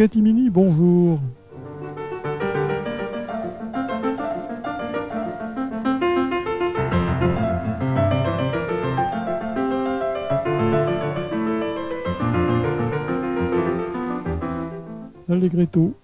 Catimini, bonjour. Allegretto.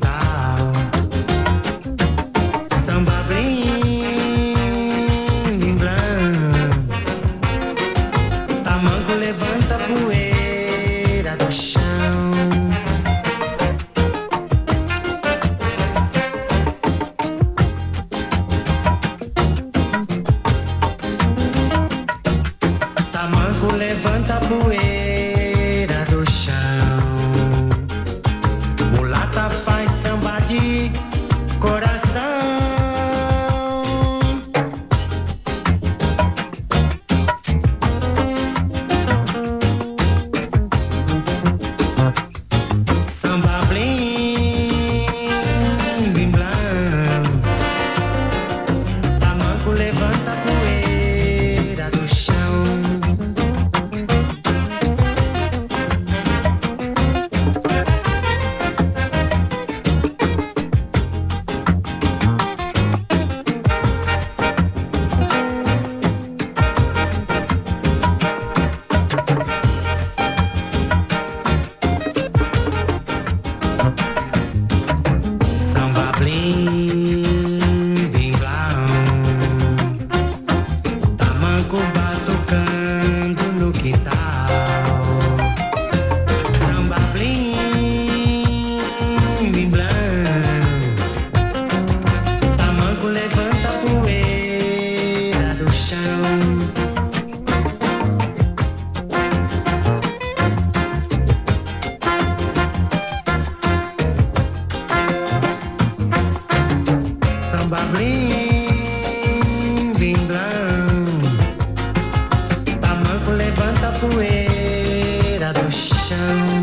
Quintal levanta a poeira do chão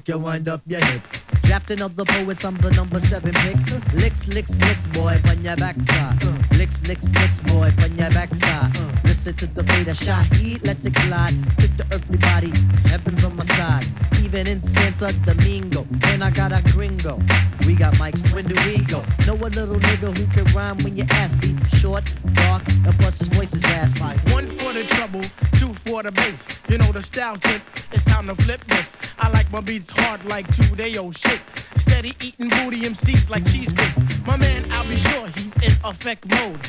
lick, you wind up your hip. Drafting of the poets, I'm the number seven pick. Licks, licks, licks, boy, on your backside. Licks, licks, licks, boy, on your backside. Listen to the fate of Shaheed, let's it collide. Tip to everybody, heaven's on my side. Even in Santo Domingo, and I got a gringo. We got mics, when do we go? Know a little nigga who can rhyme when you ask me. Short, dark, and plus his voice is raspy. One for the trouble, two for the bass. You know the style tip, it's time to flip this. I like my beats hard like two day old shit. Steady eating booty MCs like cheesecakes. My man, I'll be sure he's in effect mode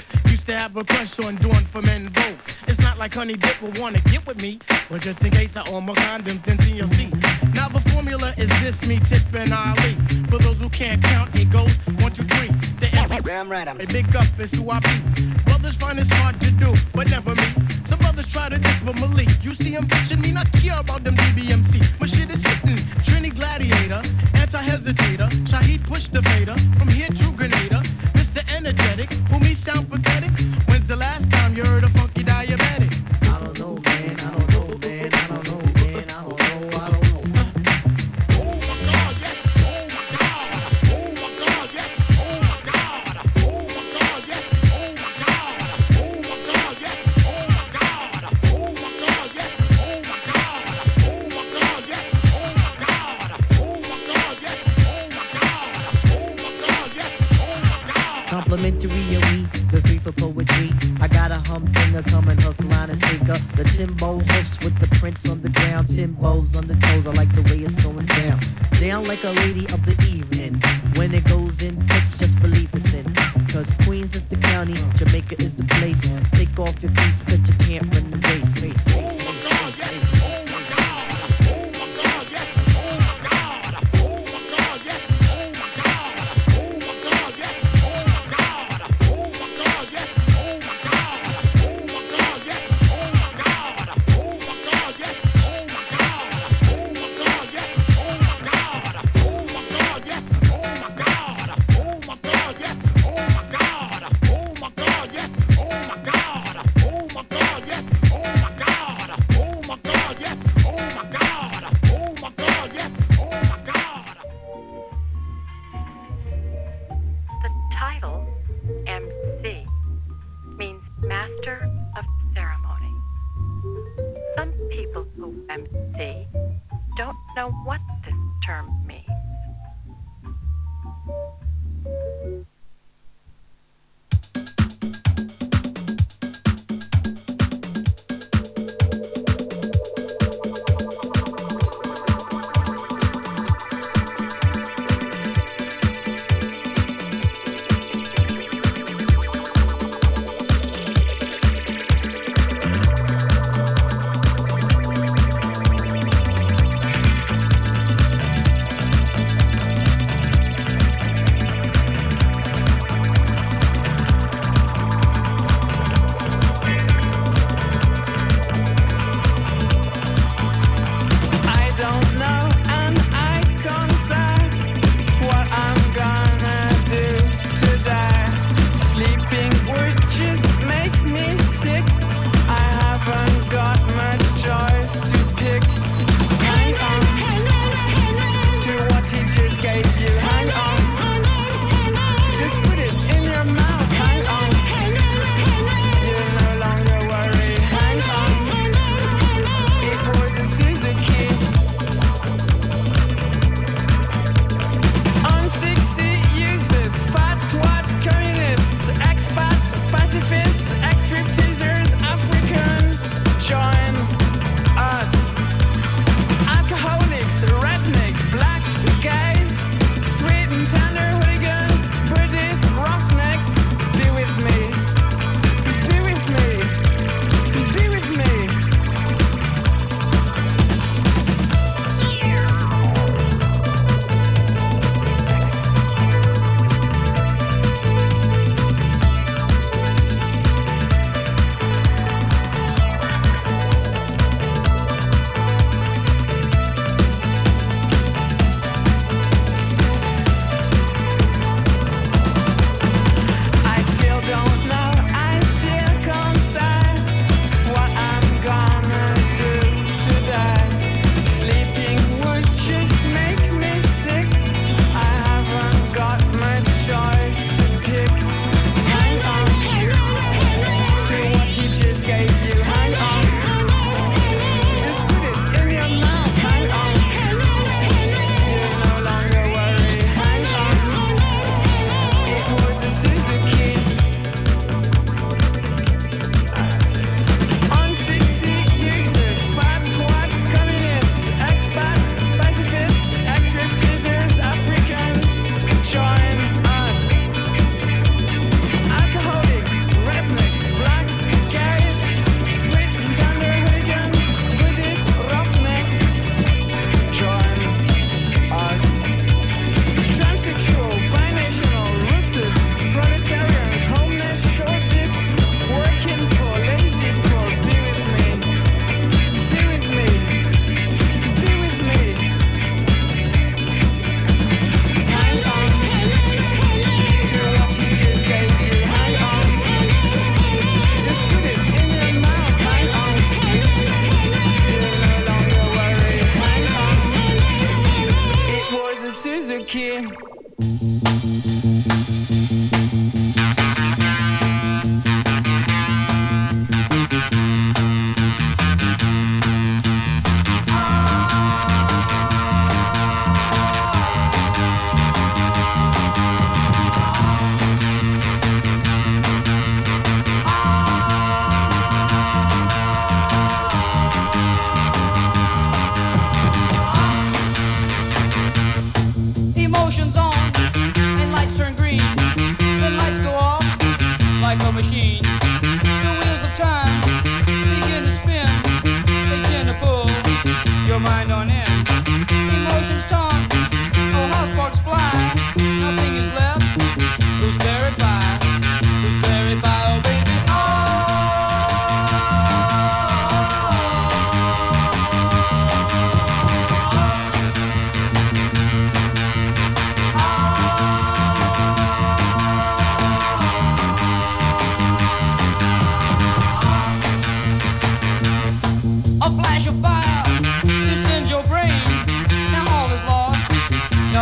used to have a crush on doing for men vote. It's not like Honey Dip will wanna get with me, but just in case I own my condoms, then seat. Now the formula is this, me, Tip, and Ali. For those who can't count, it goes one, two, three. The Damn right, I'm a big up is who I be. Brothers find it's hard to do, but never me. Some brothers try to diss, but Malik. You see him bitching me, not care about them DBMC. My shit is hitting. Trini Gladiator, anti-hesitator. Shaheed push the fader. From here to Grenada. Mr. Energetic, who me sound pathetic. Prints on the ground. ten Timbos on the toes. I like the way it's going down. Down like a lady of the evening. When it goes in tits, just believe it's in. Cause Queens is the county, Jamaica is the place. Take off your boots, cause you can't run the race,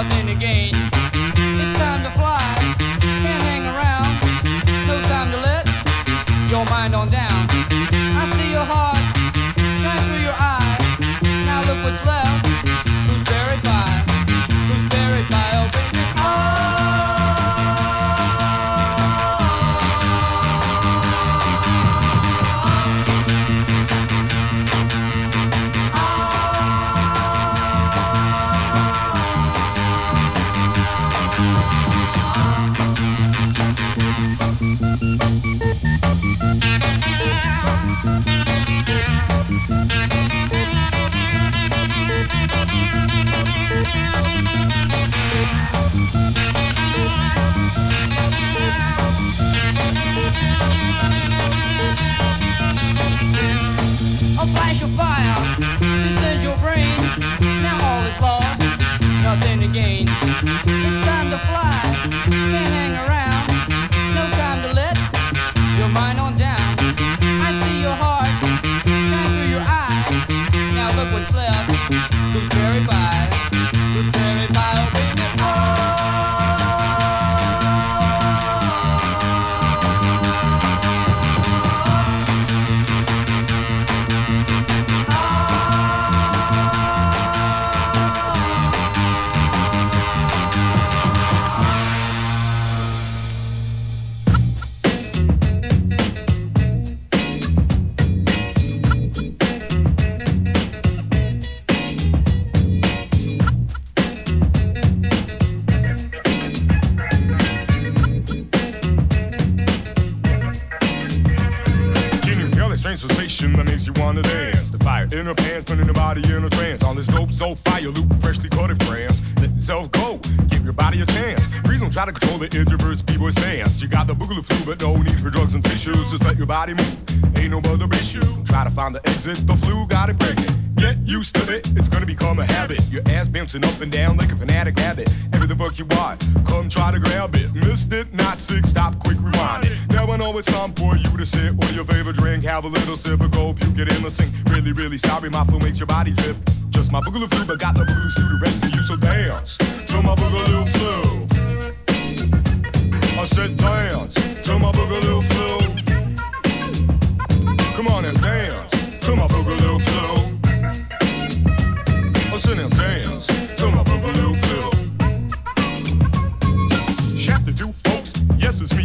nothing to gain. It's time to fly, can't hang around. No time to let your mind on down. I see your heart shine through your eye. Now look what's left. Body in a trance On this dope, so fire loop, freshly coded france. Let yourself go, give your body a chance. Please don't try to control the introverts, people stance You got the boogaloo flu, but no need for drugs and tissues Just let your body move. Ain't no other issue. Try to find the exit, the flu got it pregnant. Get used to it, it's gonna become a habit. Your ass bouncing up and down like a fanatic habit. Every the fuck you want, come try to grab it. Missed it, not sick, stop, quick rewind it. Now I know it's time for you to sit or your favorite drink. Have a little sip of go puke it in the sink. Really, really sorry, my flu makes your body drip. Just my boogaloo flu, but got the boogaloo flu to rescue you, so dance to my boogaloo flu. I said dance to my boogaloo flu. Come on and dance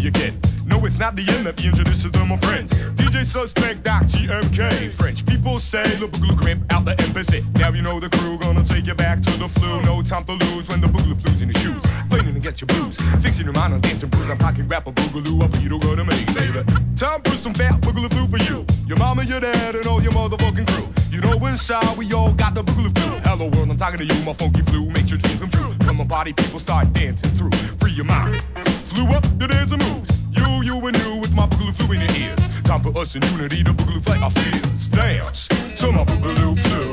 Me again. No, it's not the end. Let me introduce to my friends. DJ Suspect, Doc GMK. French people say, the boogaloo crimp out the embassy. Now you know the crew gonna take you back to the flu. No time to lose when the boogaloo flu's in your shoes. To get your blues. Fixing your mind on dancing blues. I'm packing rap a boogaloo up, you don't gonna make, baby. Time for some fat boogaloo flu for you. Your mama, your dad, and all your motherfucking crew. You know inside we all got the boogaloo flu. Hello world, I'm talking to you, my funky flu. Make your dreams come true. Come on, party people start dancing through. Free your mind. Flew up the dancing moves. You, you, and you with my boogaloo flu in your ears. Time for us in unity to boogaloo fight our fears. Dance to my boogaloo flu.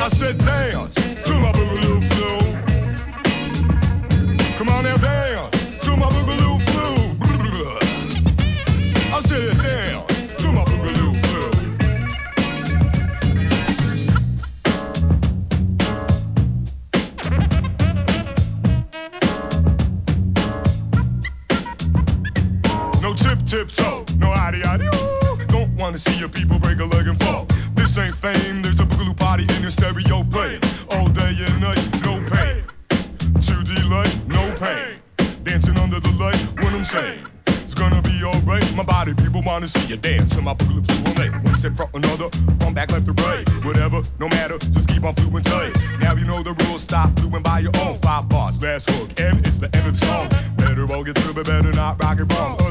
I said dance to my No tip tip toe, no addy addy ooh. Don't wanna see your people break a leg and fall. This ain't fame, there's a boogaloo party in your stereo playing. All day and night, no pain. 2D light, no pain. Dancing under the light, what I'm saying. It's gonna be alright. My body, people wanna see you dance to my blue fluid mate. One step front, another, from back left to right. Whatever, no matter, just keep on fluent tight. Now you know the rules, stop fluing by your own. Five bars, last hook, and it's the end of the song. Better all get through, but better not rock it wrong.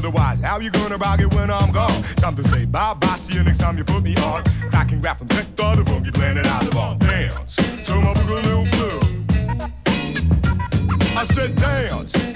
How you gonna rock it when I'm gone? Time to say bye bye, see you next time you put me on. I can rap from tech the room, you planted out of on. Dance to my boogaloo flu. I said dance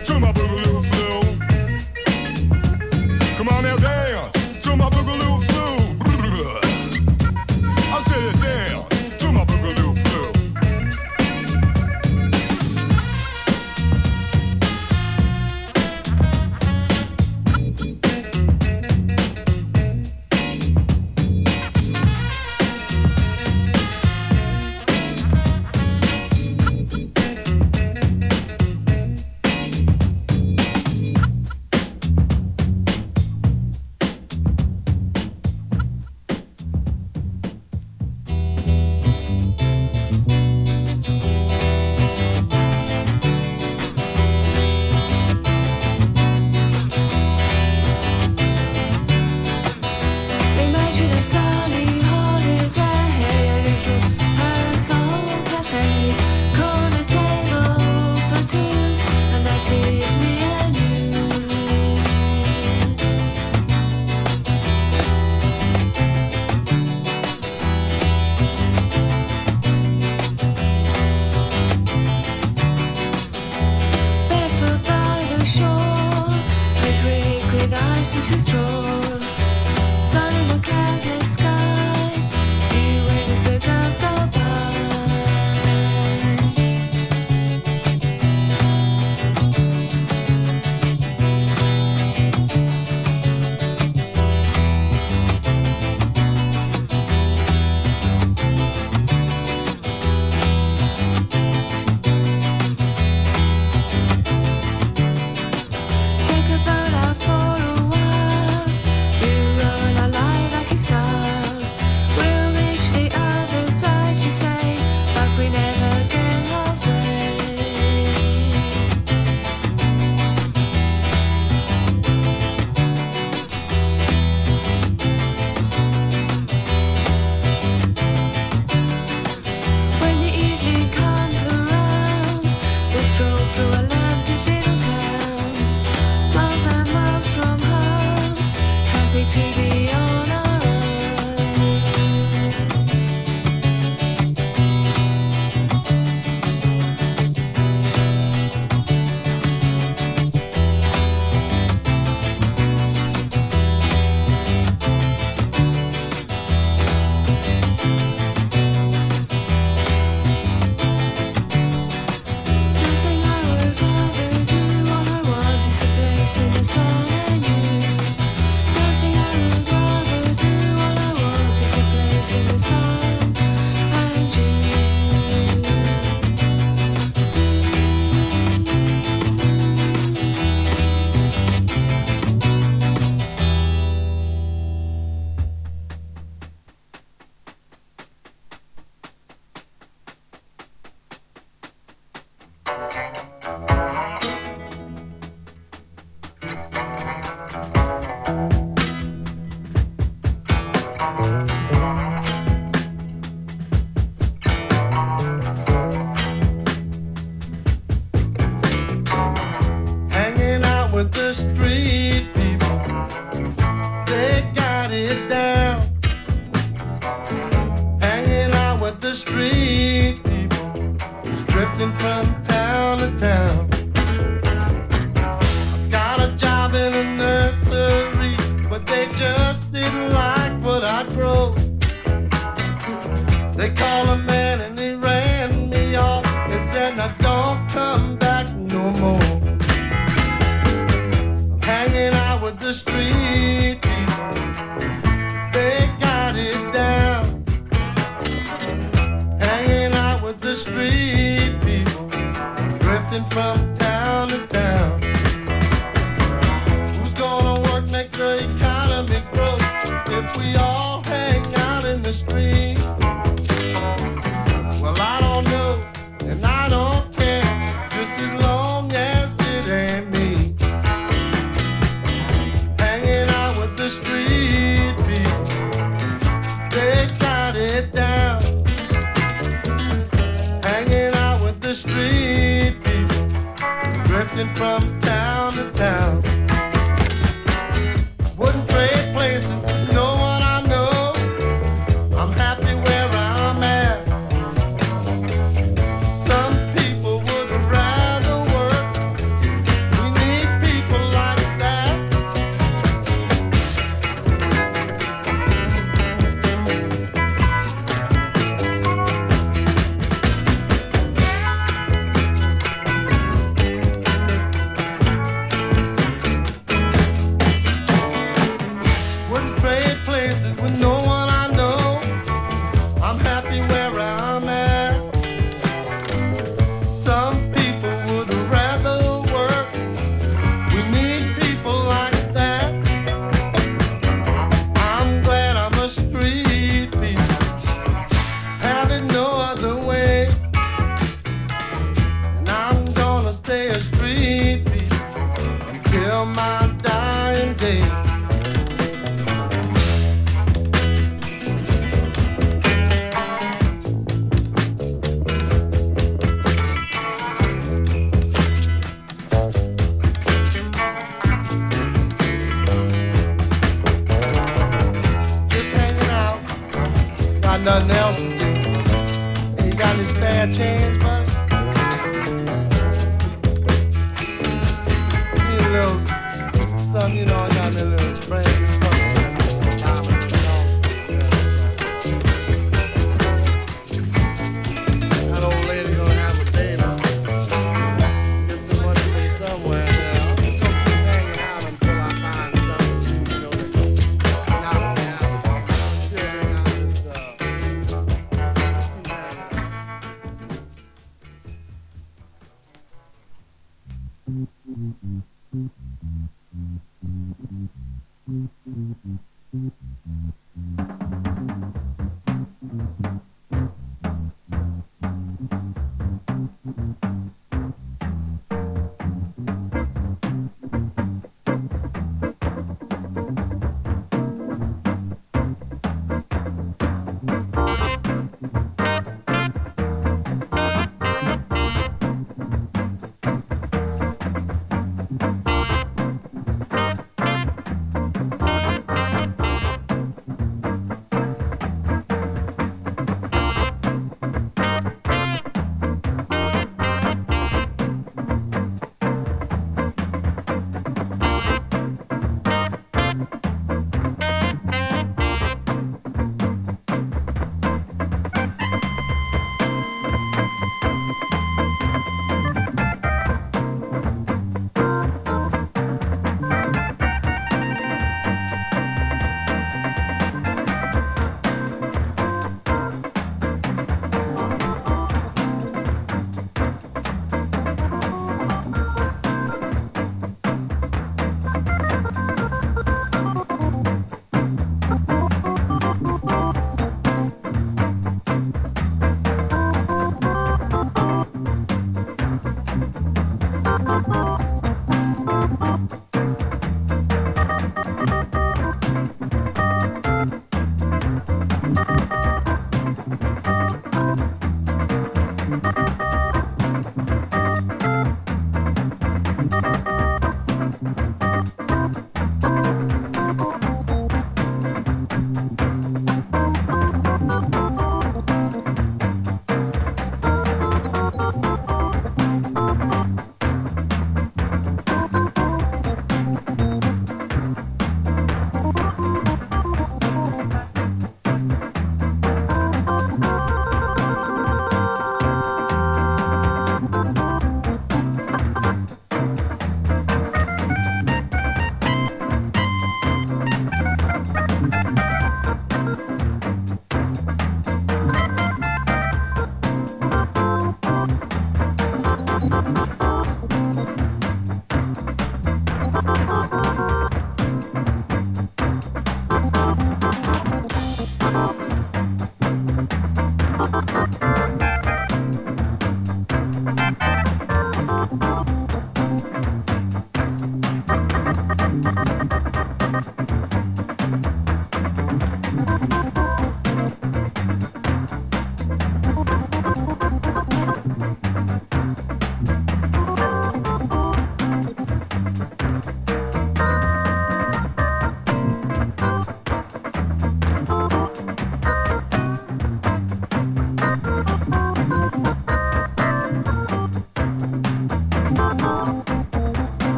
Thank you.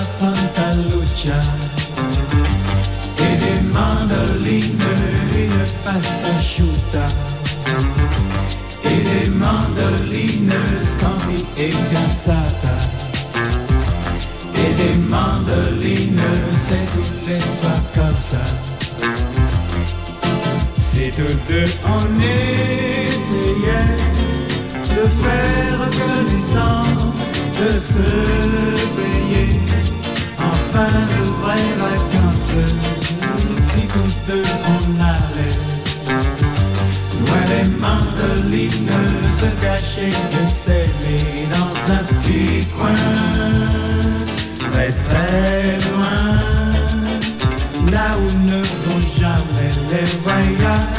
Santa Lucia. Et des mandolines, une pasta asciutta. Et des mandolines scampi et cassata et des mandolines, c'est tous les soirs comme ça. Si tous deux on essayait de faire connaissance, de se payer enfin de vraies vacances, si tous deux on allait loin les mandolines, se cacher et s'aimer dans un petit coin, très très loin, là où ne vont jamais les voyages.